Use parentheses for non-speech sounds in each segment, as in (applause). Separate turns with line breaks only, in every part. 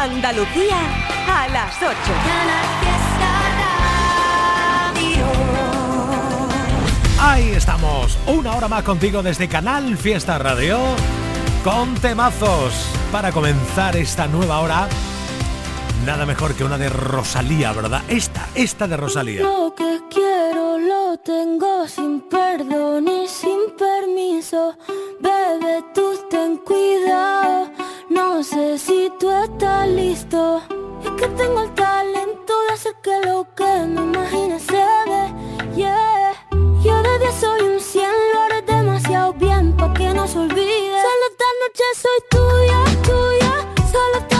Andalucía a las 8.
Ahí estamos, una hora más contigo desde Canal Fiesta Radio, con temazos para comenzar esta nueva hora. Nada mejor que una de Rosalía, ¿verdad? Esta, esta de Rosalía.
Lo que quiero lo tengo sin perdón y sin permiso. Bebe, tú ten cuidado. No sé si tú estás listo. Es que tengo el talento de hacer que lo que me imagine se dé. Yeah. Yo de 10 soy un 100, lo haré demasiado bien pa' que no se olvide. Solo esta noche soy tuya, tuya. Solo esta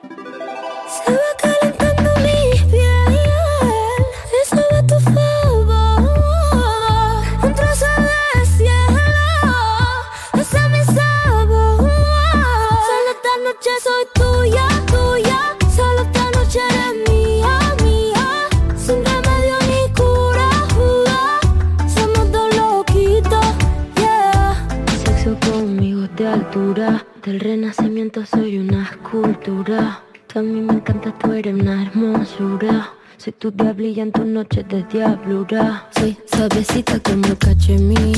Renacimiento soy una escultura. Tú a mí me encanta, tú eres una hermosura. Soy tu diablilla en tus noches de diablura. Soy suavecita como cachemir.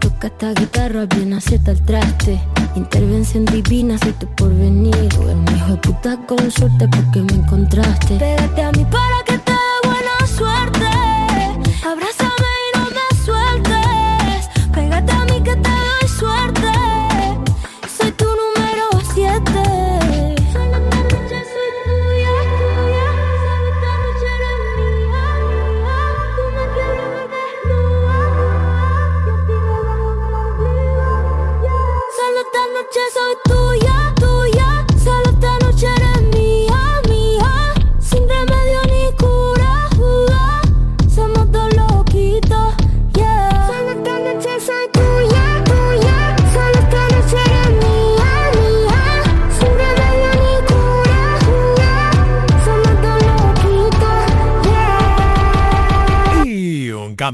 Toca esta guitarra bien acierta el traste. Intervención divina, soy tu porvenir. Eres un hijo de puta con suerte porque me encontraste. Pégate a mí para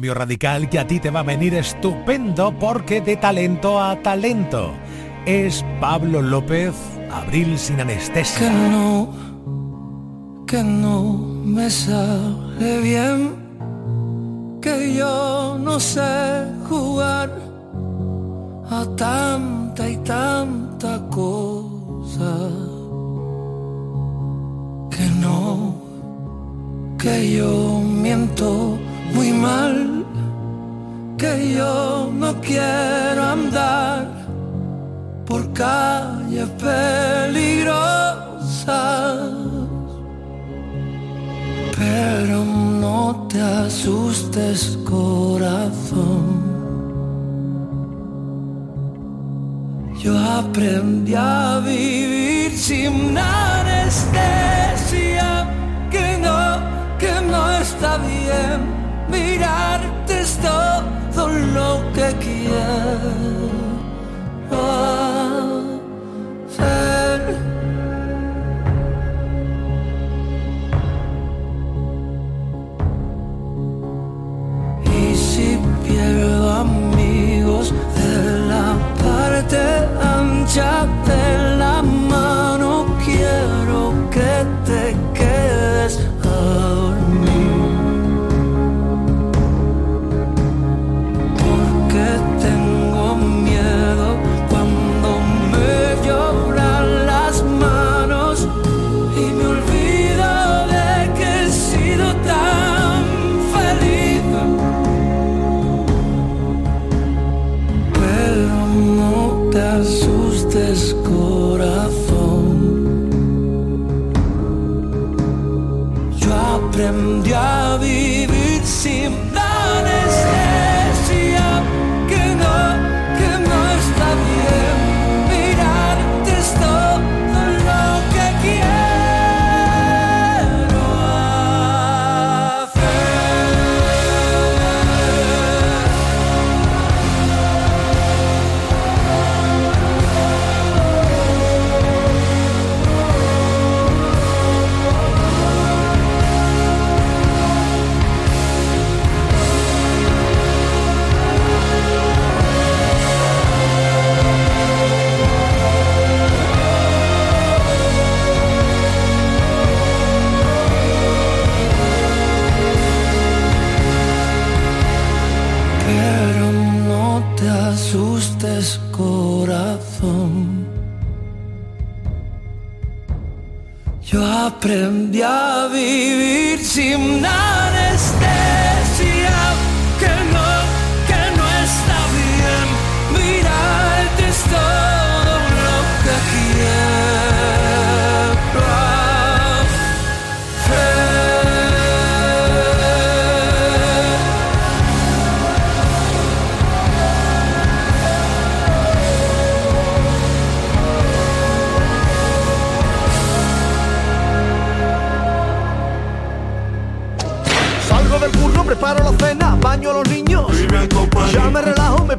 cambio radical que a ti te va a venir estupendo porque de talento a talento. Es Pablo López, Abril sin
Que
anestesia.
no, que no me sale bien, que yo no sé jugar a tanta y tanta cosa. Que no, que yo miento muy mal, que yo no quiero andar por calles peligrosas. Pero no te asustes, corazón. Yo aprendí a vivir sin anestesia, que no, que no está bien. Mirarte es todo lo que quiero aprendí a vivir sin anestesia,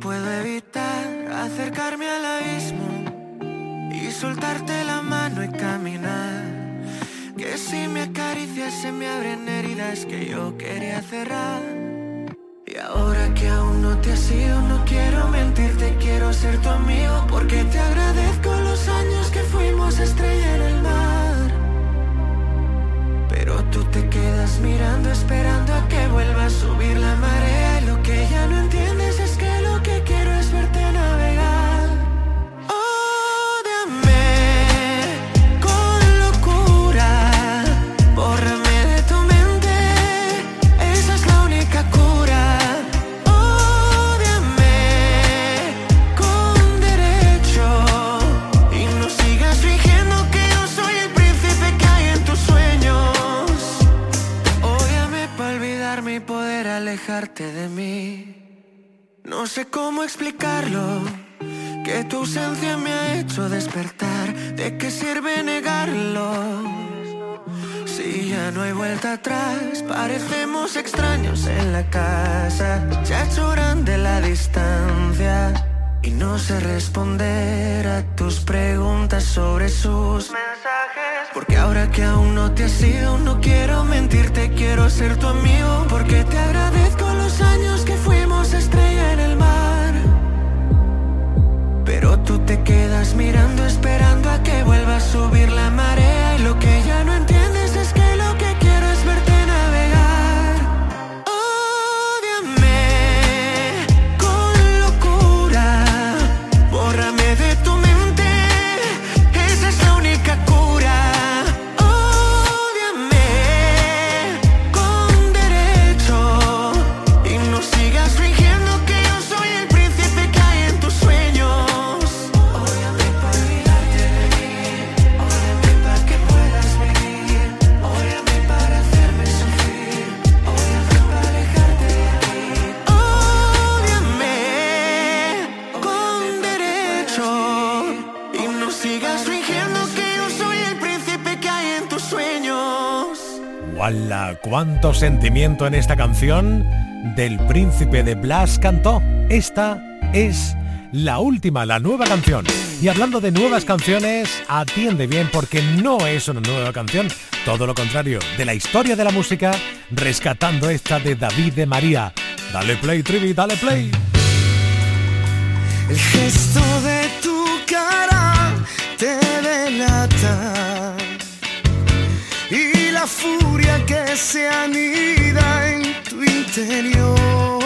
Puedo evitar acercarme al abismo y soltarte la mano y caminar. Que si me acaricias se me abren heridas que yo quería cerrar. Y ahora que aún no te has ido, no quiero mentirte, quiero ser tu amigo porque te agradezco los años que fuimos estrella en el mar. Responder a tus preguntas sobre sus mensajes. Porque ahora que aún no te has ido, no quiero mentirte, quiero ser tu amigo. Porque te
¡Wala! ¡Cuánto sentimiento en esta canción! Del príncipe de Blas cantó. Esta es la última, la nueva canción. Y hablando de nuevas canciones, atiende bien porque no es una nueva canción, todo lo contrario, de la historia de la música, rescatando esta de David de María. Dale play, Trivi, dale play.
El gesto de tu cara te delata la furia que se anida en tu interior.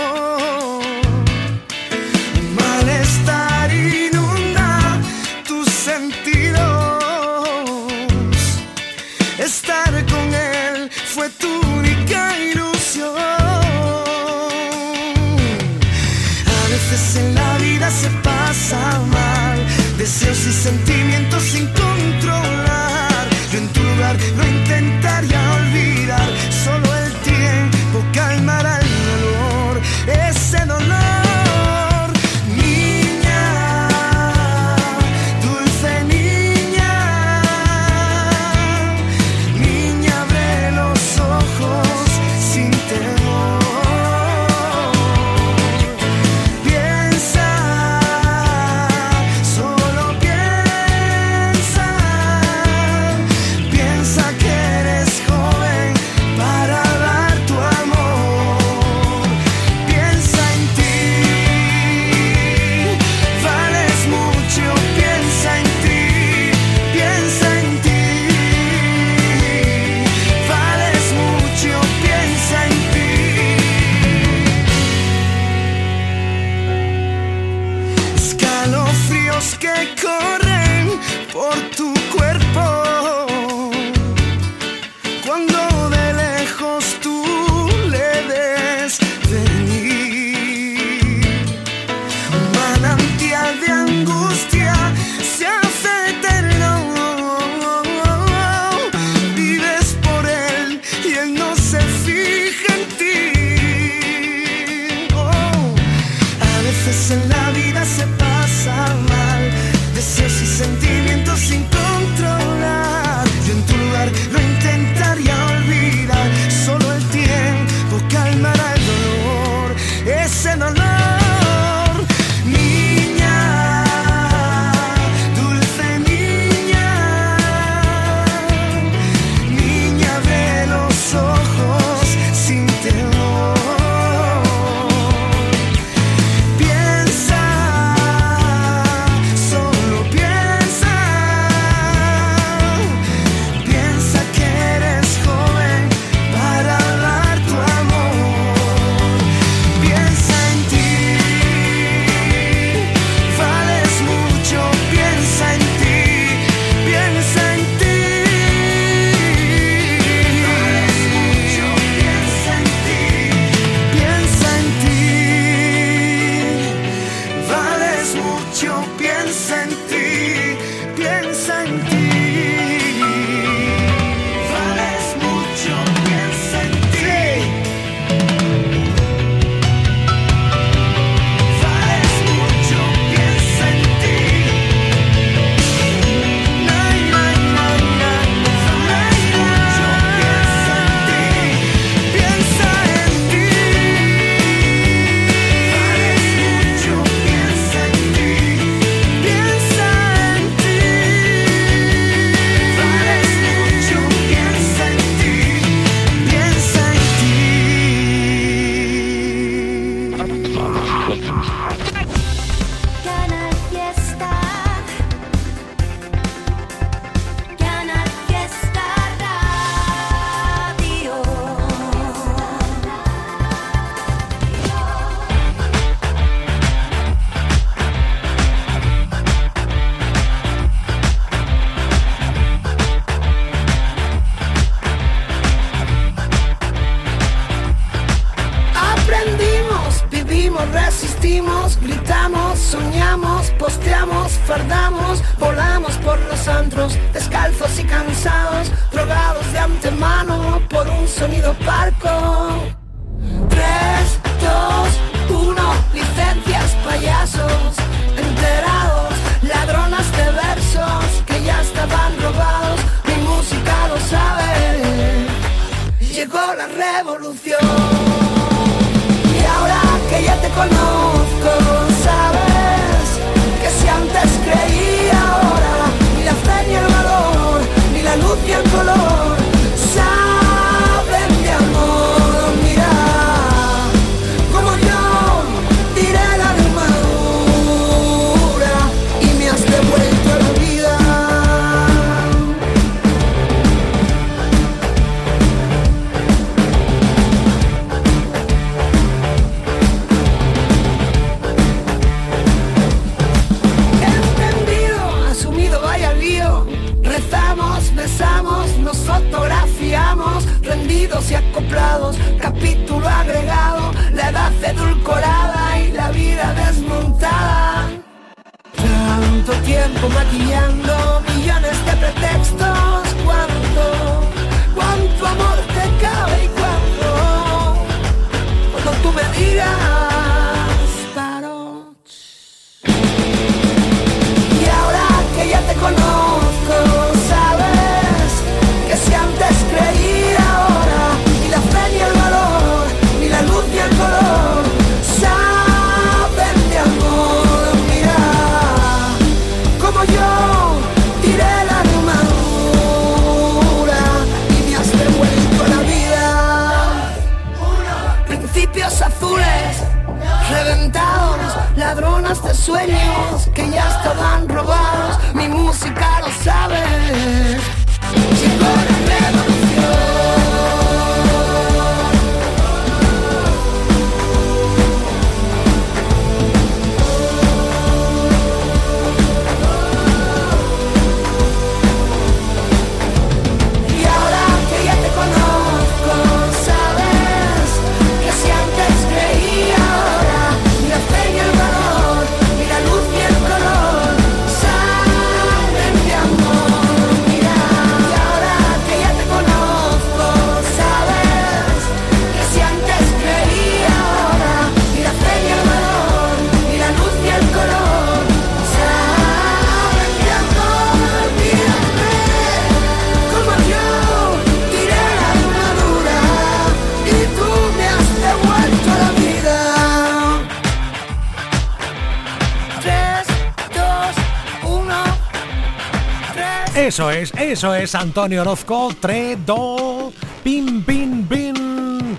Eso es, eso es Antonio Orozco. 3, 2, pim, pim, pin,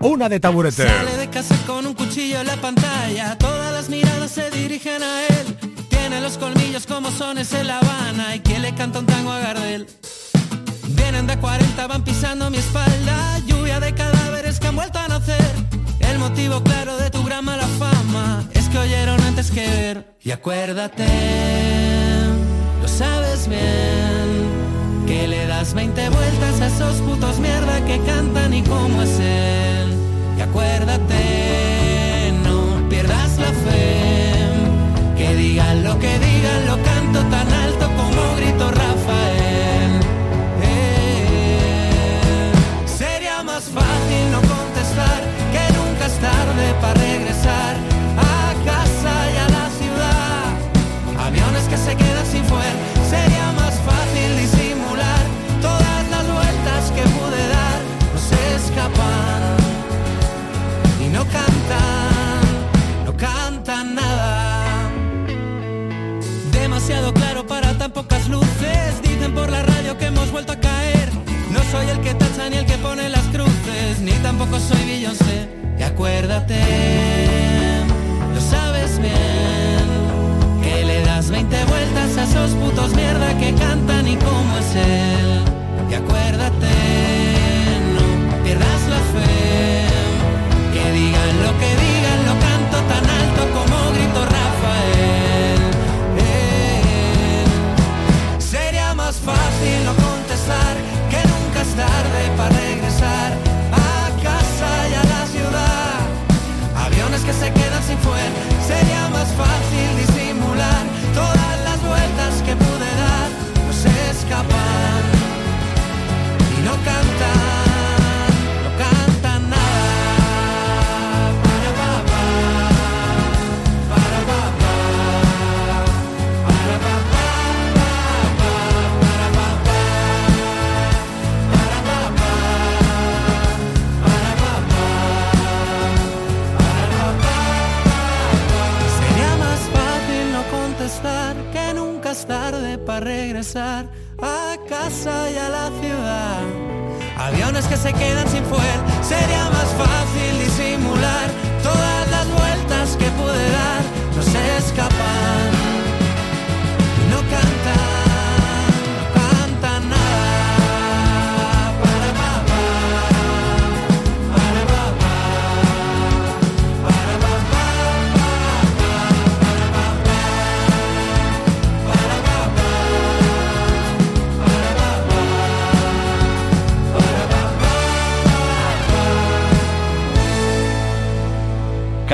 Una de taburete.
Sale de casa con un cuchillo en la pantalla. Todas las miradas se dirigen a él. Tiene los colmillos como sones en La Habana. Y que le canta un tango a Gardel. Vienen de 40, van pisando mi espalda. Lluvia de cadáveres que han vuelto a nacer. El motivo claro de tu gran mala fama es que oyeron antes que ver. Y acuérdate sabes bien que le das 20 vueltas a esos putos mierda que cantan y cómo es él. Y acuérdate, no pierdas la fe. Que digan lo que digan, lo canto tan alto como grito Rafael. Eh, sería más fácil no contestar que nunca es tarde para regresar a casa y a la ciudad. Aviones que se quedan sin fuerza Sería más fácil disimular todas las vueltas que pude dar, nos escapan y no cantan, no cantan nada. Demasiado claro para tan pocas luces, dicen por la radio que hemos vuelto a caer. No soy el que tacha ni el que pone las cruces, ni tampoco soy Billoncito. Y acuérdate. esos putos mierda que cantan y cómo es él. ¿Te acuerdas? A casa y a la ciudad. Aviones que se quedan sin fuel, sería más fácil disimular todas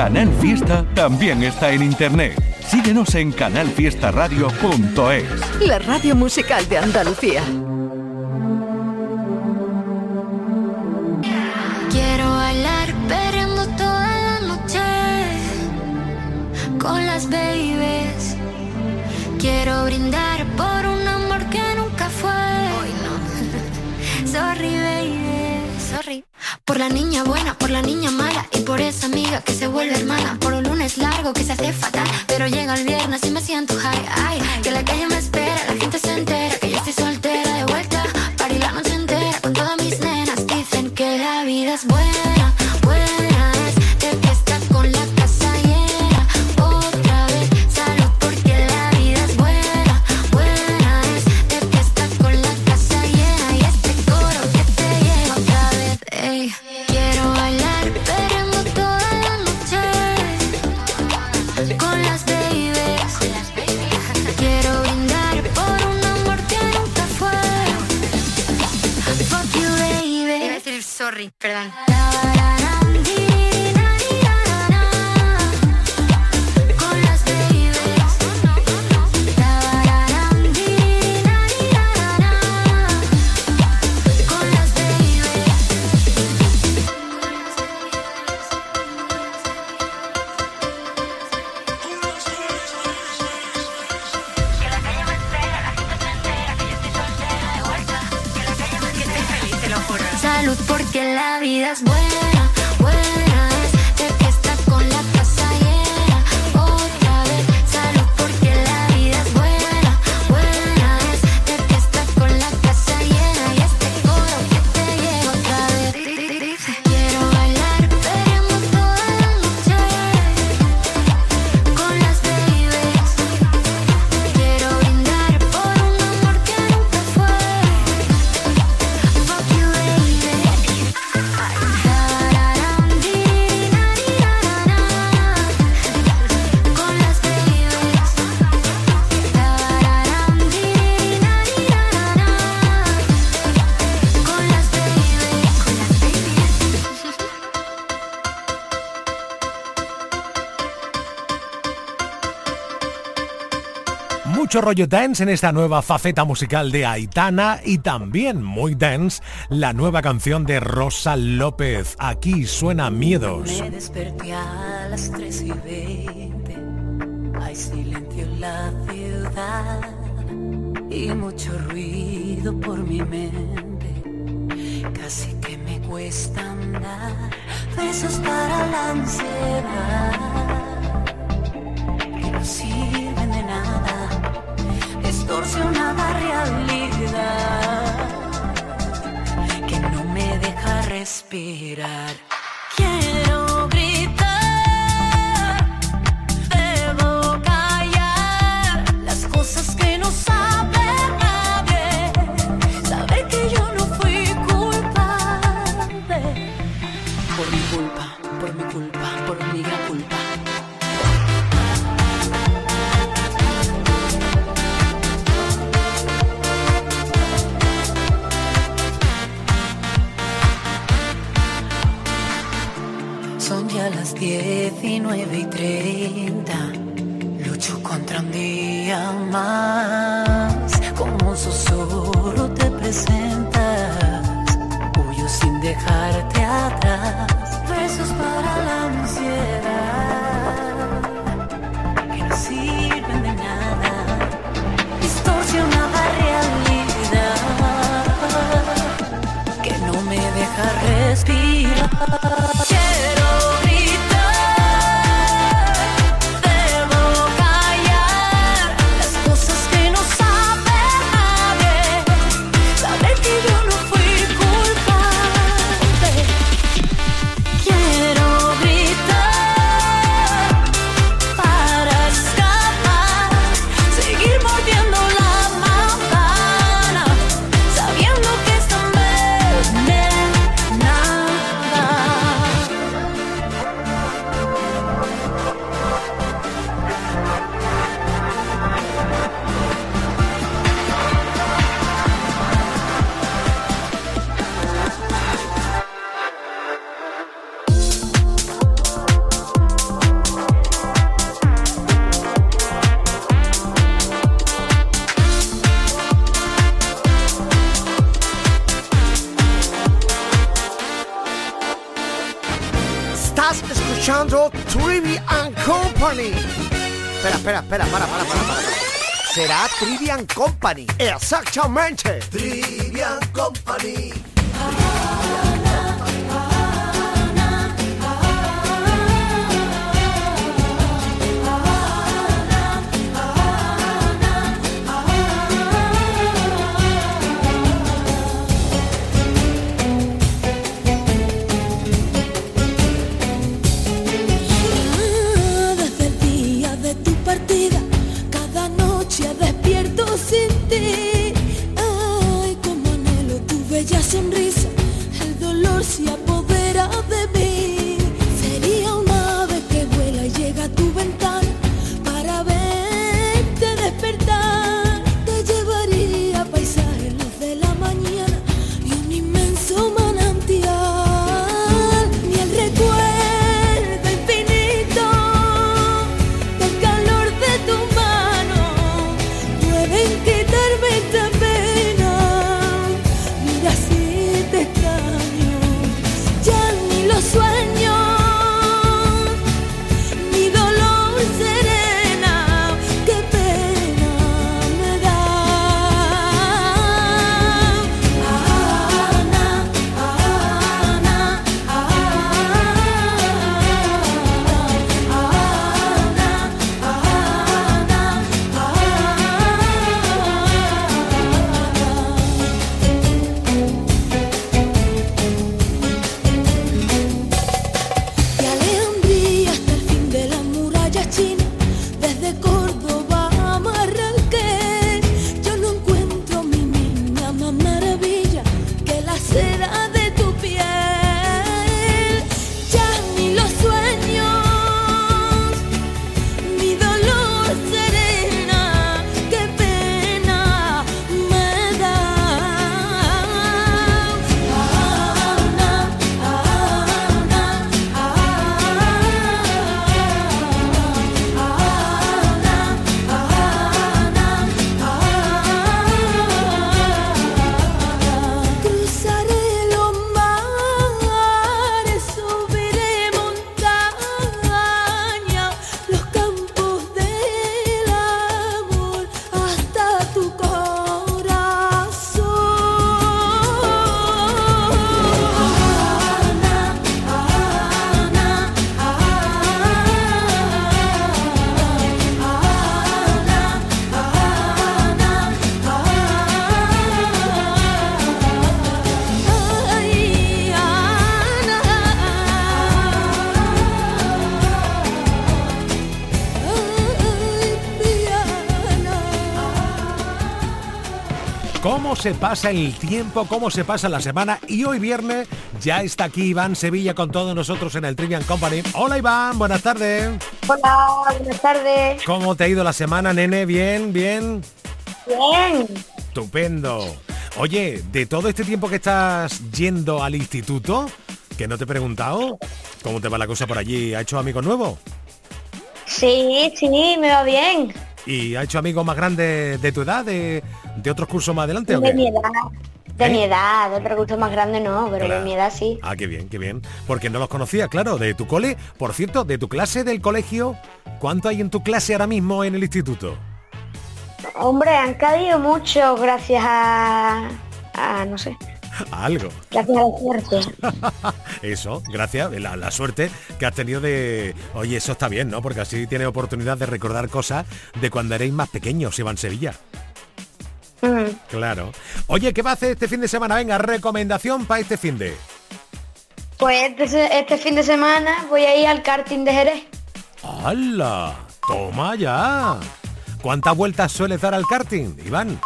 Canal Fiesta también está en internet. Síguenos en canalfiestaradio.es.
La radio musical de Andalucía.
Quiero bailar perreando toda la noche con las babies. Quiero brindar Por la niña buena, por la niña mala y por esa amiga que se vuelve hermana. Por un lunes largo que se hace fatal, pero llega el viernes y me siento high.
Mucho rollo dance en esta nueva faceta musical de Aitana y también muy dance la nueva canción de Rosa López. Aquí suena Miedos.
Me desperté a las 3 y 20. Hay silencio en la ciudad y mucho ruido por mi mente. Casi que me cuesta andar. Besos para la ansiedad que no. Distorsionada realidad que no me deja respirar. 19 y 30. Lucho contra un día más. Como un susurro te presentas. Huyo sin dejarte atrás. Besos para la ansiedad. Que no sirven de nada. Distorsionada realidad. Que no me deja respirar.
Company. Exactamente.
Bella sonrisa, el dolor se apodera
se pasa el tiempo? ¿Cómo se pasa la semana? Y hoy viernes ya está aquí Iván Sevilla con todos nosotros en el Trivian Company. Hola Iván, buenas tardes.
Hola, buenas tardes.
¿Cómo te ha ido la semana, nene? Bien, bien.
Bien.
Estupendo. Oye, de todo este tiempo que estás yendo al instituto, que no te he preguntado, ¿cómo te va la cosa por allí? ¿Ha hecho amigos nuevos?
Sí, sí, me va bien.
¿Y ha hecho amigos más grandes de tu edad, de, de otros cursos más adelante o
De
qué?
mi edad. De
¿Eh?
mi edad, de otro gusto más grande no, pero
Claro.
de mi edad sí.
Ah, qué bien, qué bien. Porque no los conocía, claro, de tu cole. Por cierto, de tu clase del colegio, ¿cuánto hay en tu clase ahora mismo en el instituto?
Hombre, han caído mucho gracias a, a no sé,
Algo.
gracias a la suerte. (laughs)
Eso, gracias, la, la suerte que has tenido de... Oye, eso está bien, ¿no? Porque así tienes oportunidad de recordar cosas de cuando erais más pequeños, Iván Sevilla.
Mm.
Claro. Oye, ¿qué va a hacer este fin de semana? Venga, recomendación para este fin de...
Pues este, este fin de semana voy a ir al karting de Jerez.
¡Hala! ¡Toma ya! ¿Cuántas vueltas sueles dar al karting, Iván?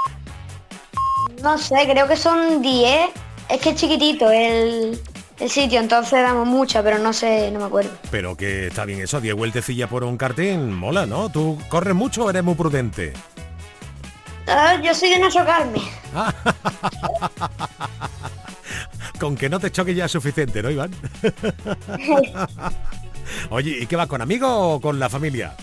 No sé, creo que son 10. Es que es chiquitito el, el sitio, entonces damos mucha, pero no sé, no me acuerdo.
Pero que está bien eso, 10 vueltecillas por un karting, mola, ¿no? ¿Tú corres mucho o eres muy prudente?
Ah, yo soy de no chocarme. (laughs)
Con que no te choque ya es suficiente, ¿no, Iván? (laughs) Oye, ¿y qué va con amigos o con la familia?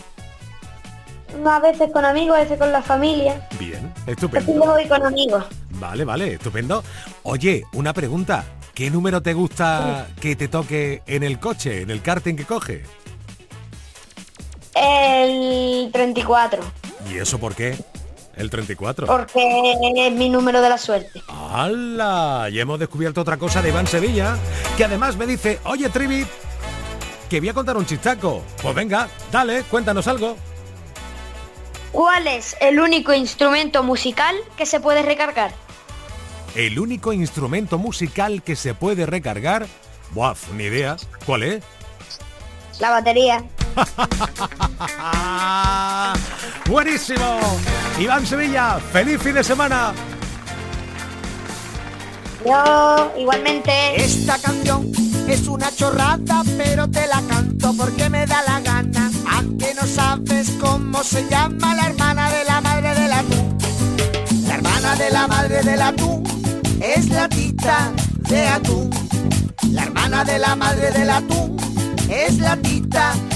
A veces con amigos, a veces con la familia.
Bien, estupendo.
voy con amigos.
Vale, vale, estupendo. Oye, una pregunta. ¿Qué número te gusta que te toque en el coche, en el karting que coge?
El 34.
¿Y eso por qué? El 34.
Porque es mi número de la suerte.
¡Hala! Y hemos descubierto otra cosa de Iván Sevilla, que además me dice, oye Trivi, que voy a contar un chistaco. Pues venga, dale, cuéntanos algo.
¿Cuál es el único instrumento musical que se puede recargar?
El único instrumento musical que se puede recargar. Buah, ni idea. ¿Cuál es?
La batería. (laughs)
Buenísimo. Iván Sevilla, feliz fin de semana.
Yo igualmente.
Esta canción es una chorrada, pero te la canto porque me da la gana. ¿A que no sabes cómo se llama la hermana de la madre del atún? La hermana de la madre del atún es la tita de atún. La hermana de la madre del atún es la tita de atún.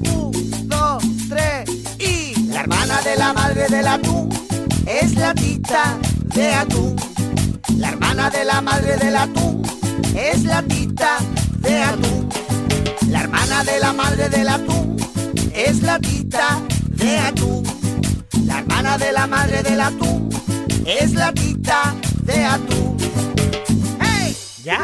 la madre del atún es la tita de atún. La hermana de la madre del atún es la tita de atún. La hermana de la madre del atún es la tita de atún. La hermana de la madre del atún es la tita de atún. ¡Hey! ¿Ya?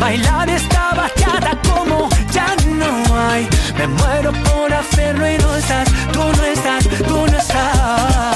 Bailar esta bachata como ya no hay. Me muero por hacerlo y no estás, tú no estás, tú no estás.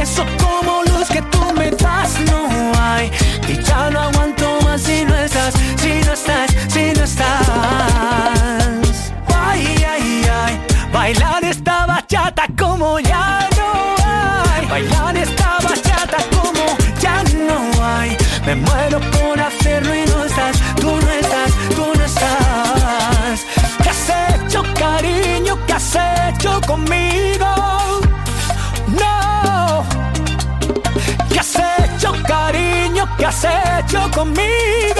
Beso como los que tú me das no hay. Y ya no aguanto más si no estás, si no estás, si no estás. Ay, ay, ay, bailar esta bachata como ya Yo
conmigo.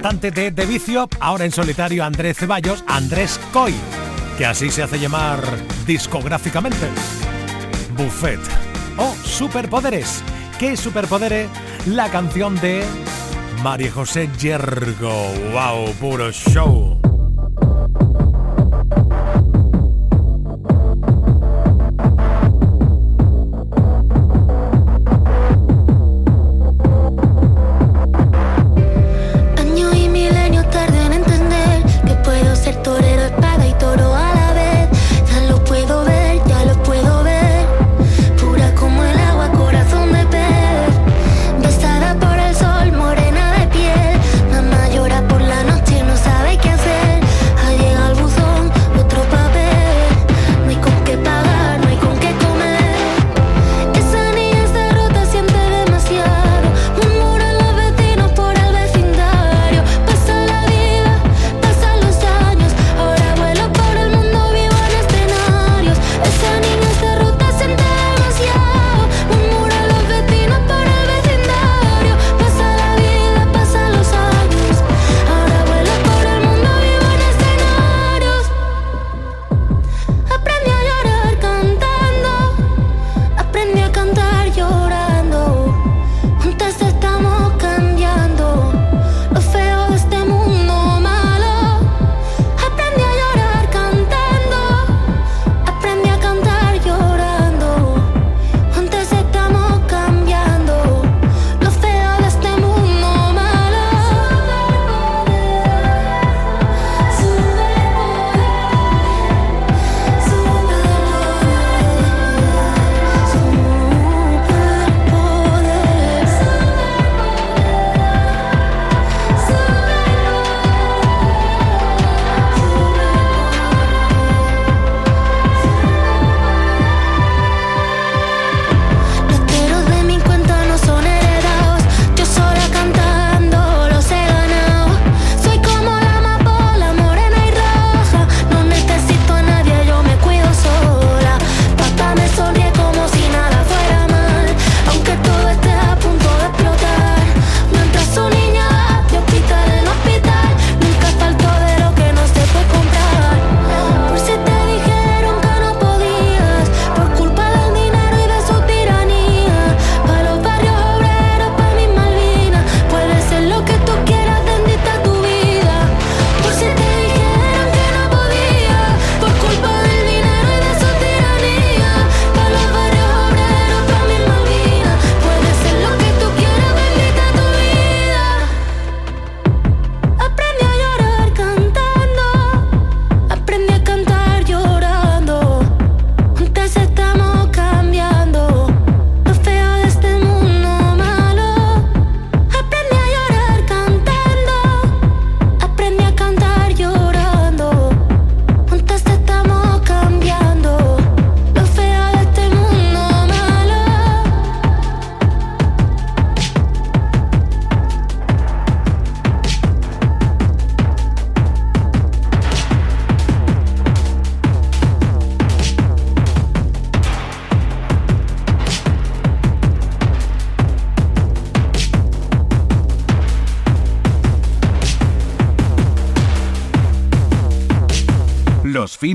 cantante de The Vicio, ahora en solitario Andrés Ceballos, Andrés Coy, que así se hace llamar discográficamente. Buffet o Superpoderes. ¿Qué superpoderes? La canción de María José Yergo. ¡Wow! Puro show.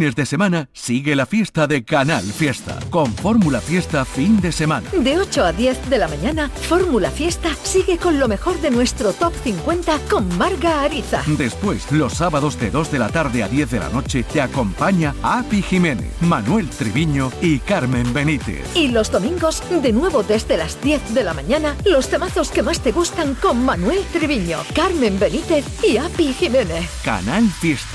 Fines de semana sigue la fiesta de Canal Fiesta, con Fórmula Fiesta fin de semana.
De 8 a 10 de la mañana, Fórmula Fiesta sigue con lo mejor de nuestro Top 50 con Marga Ariza.
Después, los sábados de 2 de la tarde a 10 de la noche, te acompaña Api Jiménez, Manuel Triviño y Carmen Benítez.
Y los domingos, de nuevo desde las 10 de la mañana, los temazos que más te gustan con Manuel Triviño, Carmen Benítez y Api Jiménez.
Canal Fiesta,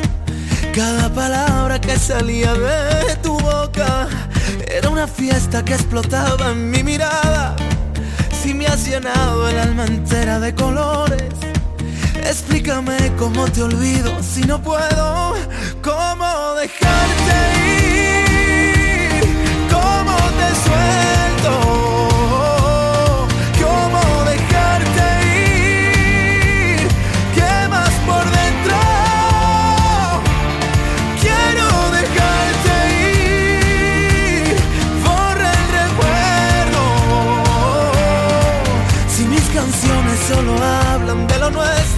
Cada palabra que salía de tu boca era una fiesta que explotaba en mi mirada. Si me has llenado el alma entera de colores, explícame cómo te olvido si no puedo, cómo dejarte ir, cómo te suelto.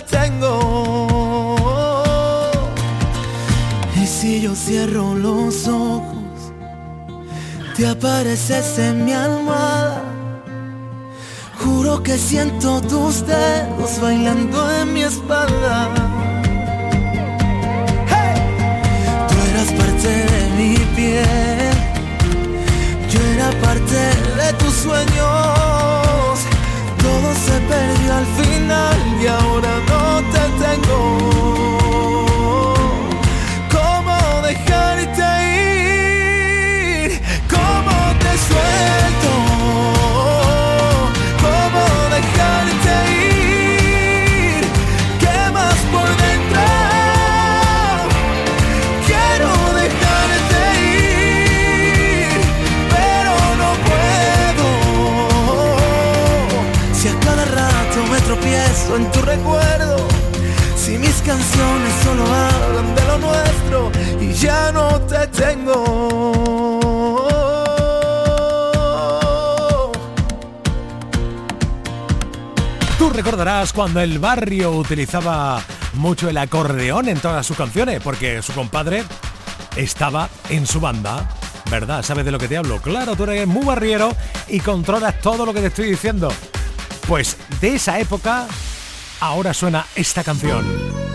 Te tengo. Y si yo cierro los ojos, te apareces en mi almohada. Juro que siento tus dedos bailando en mi espalda. Tú eras parte de mi piel, yo era parte de tus sueños. Todo se perdió al final y ahora no canciones solo hablan de lo nuestro y ya no te tengo.
Tú recordarás cuando el barrio utilizaba mucho el acordeón en todas sus canciones, porque su compadre estaba en su banda. ¿Verdad? ¿Sabes de lo que te hablo? Claro, tú eres muy barriero y controlas todo lo que te estoy diciendo. Pues de esa época, ahora suena esta canción.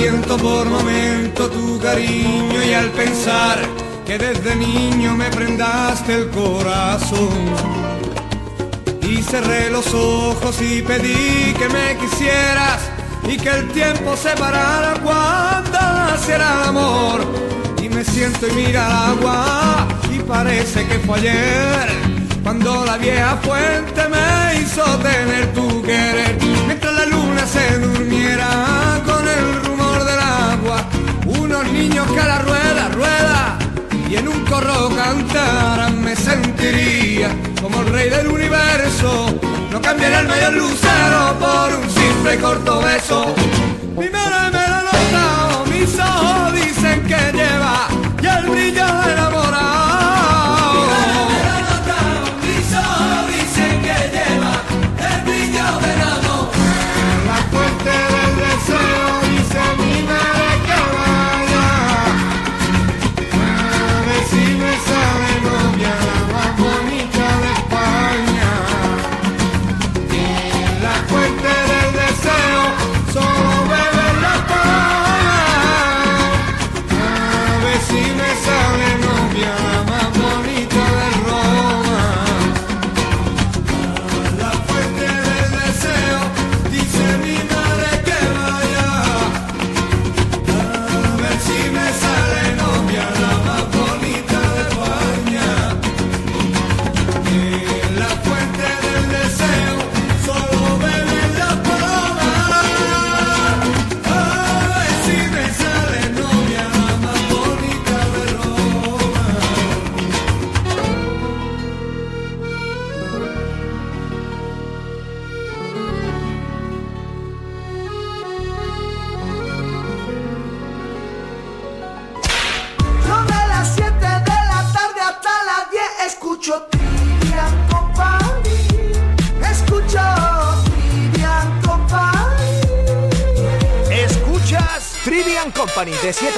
Siento por momento tu cariño y al pensar que desde niño me prendaste el corazón. Y cerré los ojos y pedí que me quisieras y que el tiempo se parara cuando naciera el amor. Y me siento y mira el agua y parece que fue ayer cuando la vieja fuente me hizo tener tu querer. Mientras la luna se durmiera niños que la rueda rueda y en un corro cantaran me sentiría como el rey del universo. No cambiaría el mayor lucero por un simple corto beso. Mi me mis ojos dicen que lleva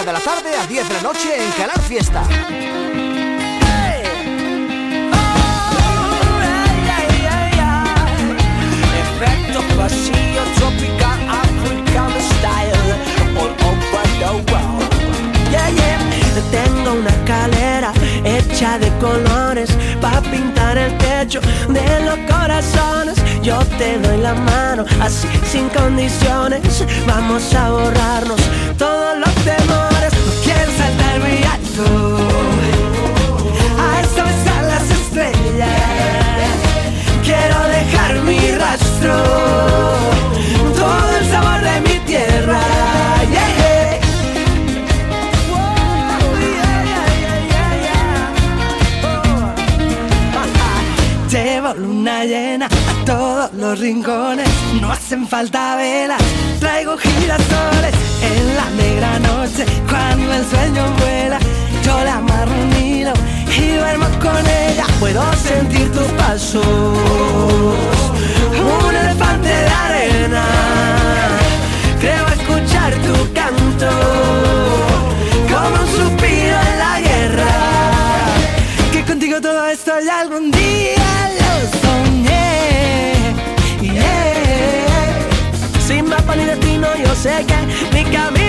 7 de la tarde
a 10 de la noche en Canal Fiesta.
Tengo una escalera hecha de colores Pa' pintar el techo de los corazones Yo te doy la mano así sin condiciones Vamos a borrarnos todos los temores A eso están las estrellas. Quiero dejar mi rastro. Todo el sabor de mi tierra. Llevo luna llena a todos los rincones. No hacen falta velas. Traigo girasoles en la negra noche Cuando el sueño vuela La amarro y duermo con ella. Puedo sentir tus pasos. Un elefante de arena. Creo escuchar tu canto. Como un suspiro en la guerra. Que contigo todo esto ya algún día lo soñé. Yeah. Sin mapa ni destino yo sé que mi camino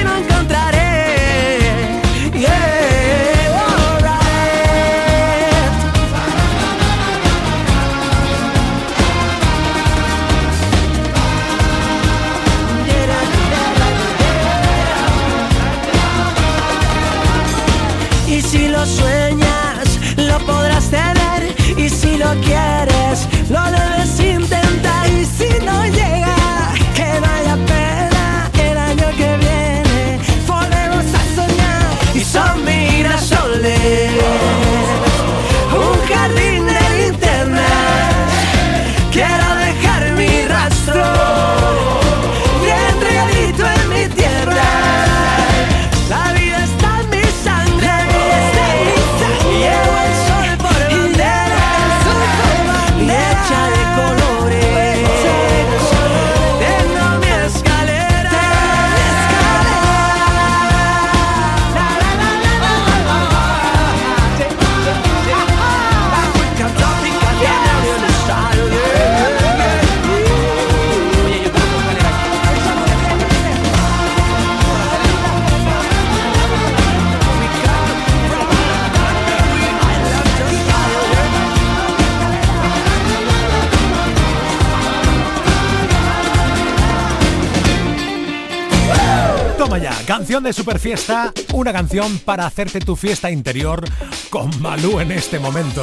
de
Superfiesta, una canción para hacerte tu fiesta interior con Malú en este momento.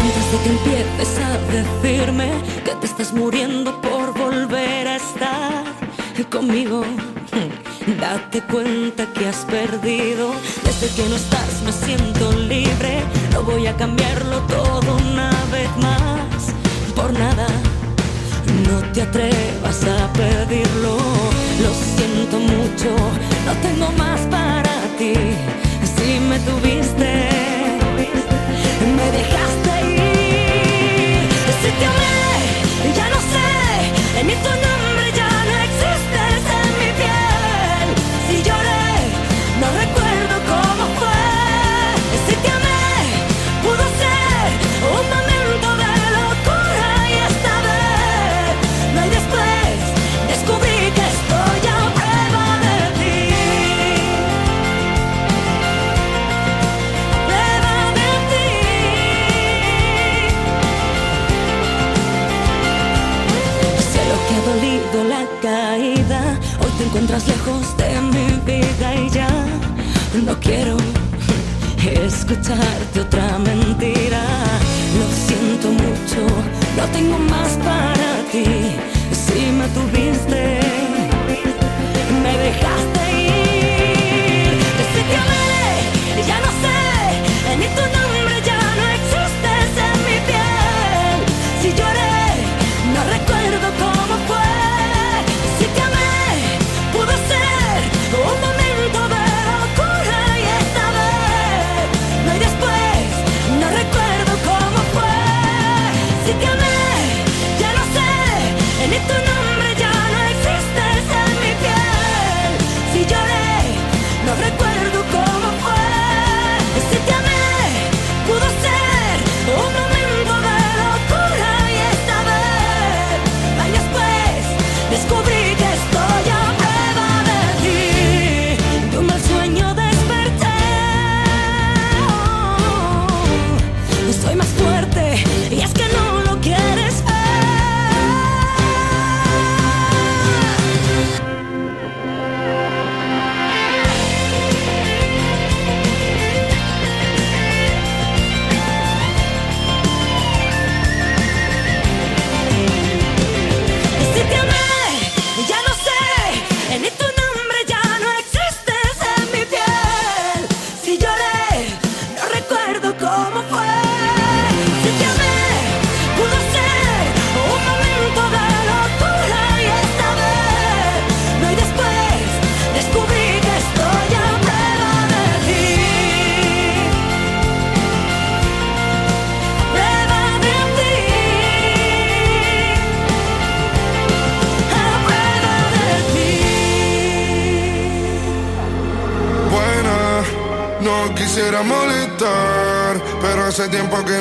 Antes de que empieces a decirme que te estás muriendo por volver a estar conmigo (coughs) Date cuenta que has perdido. Desde que no estás me siento libre. No voy a cambiarlo todo una vez más. Por nada, no te atrevas a pedirlo. Lo siento mucho, no tengo más para ti. Si me tuviste, me dejaste ir. Si te amé, ya no sé, ni tu la caída. Hoy te encuentras lejos de mi vida y ya no quiero escucharte otra mentira. Lo siento mucho, no tengo más para ti. Si me tuviste.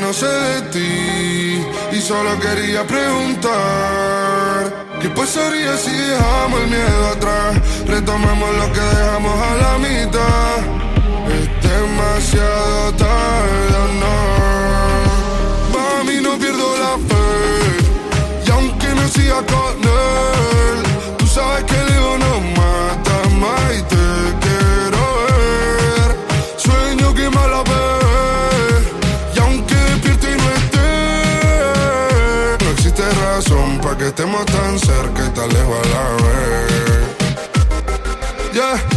no sé de ti. razón para que
estemos tan cerca y tan lejos a la vez. Yeah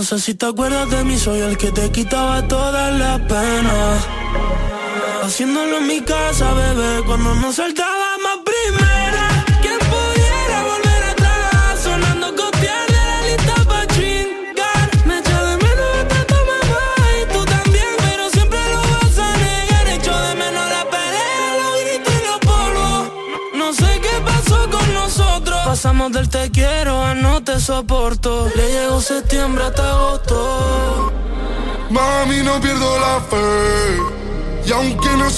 No sé si te acuerdas de mí, soy el que te quitaba todas las penas. Haciéndolo en mi casa, bebé, cuando nos saltábamos primera. Pasamos del te quiero a no te soporto. Le llegó septiembre hasta agosto.
Mami, no pierdo la fe. Y aunque no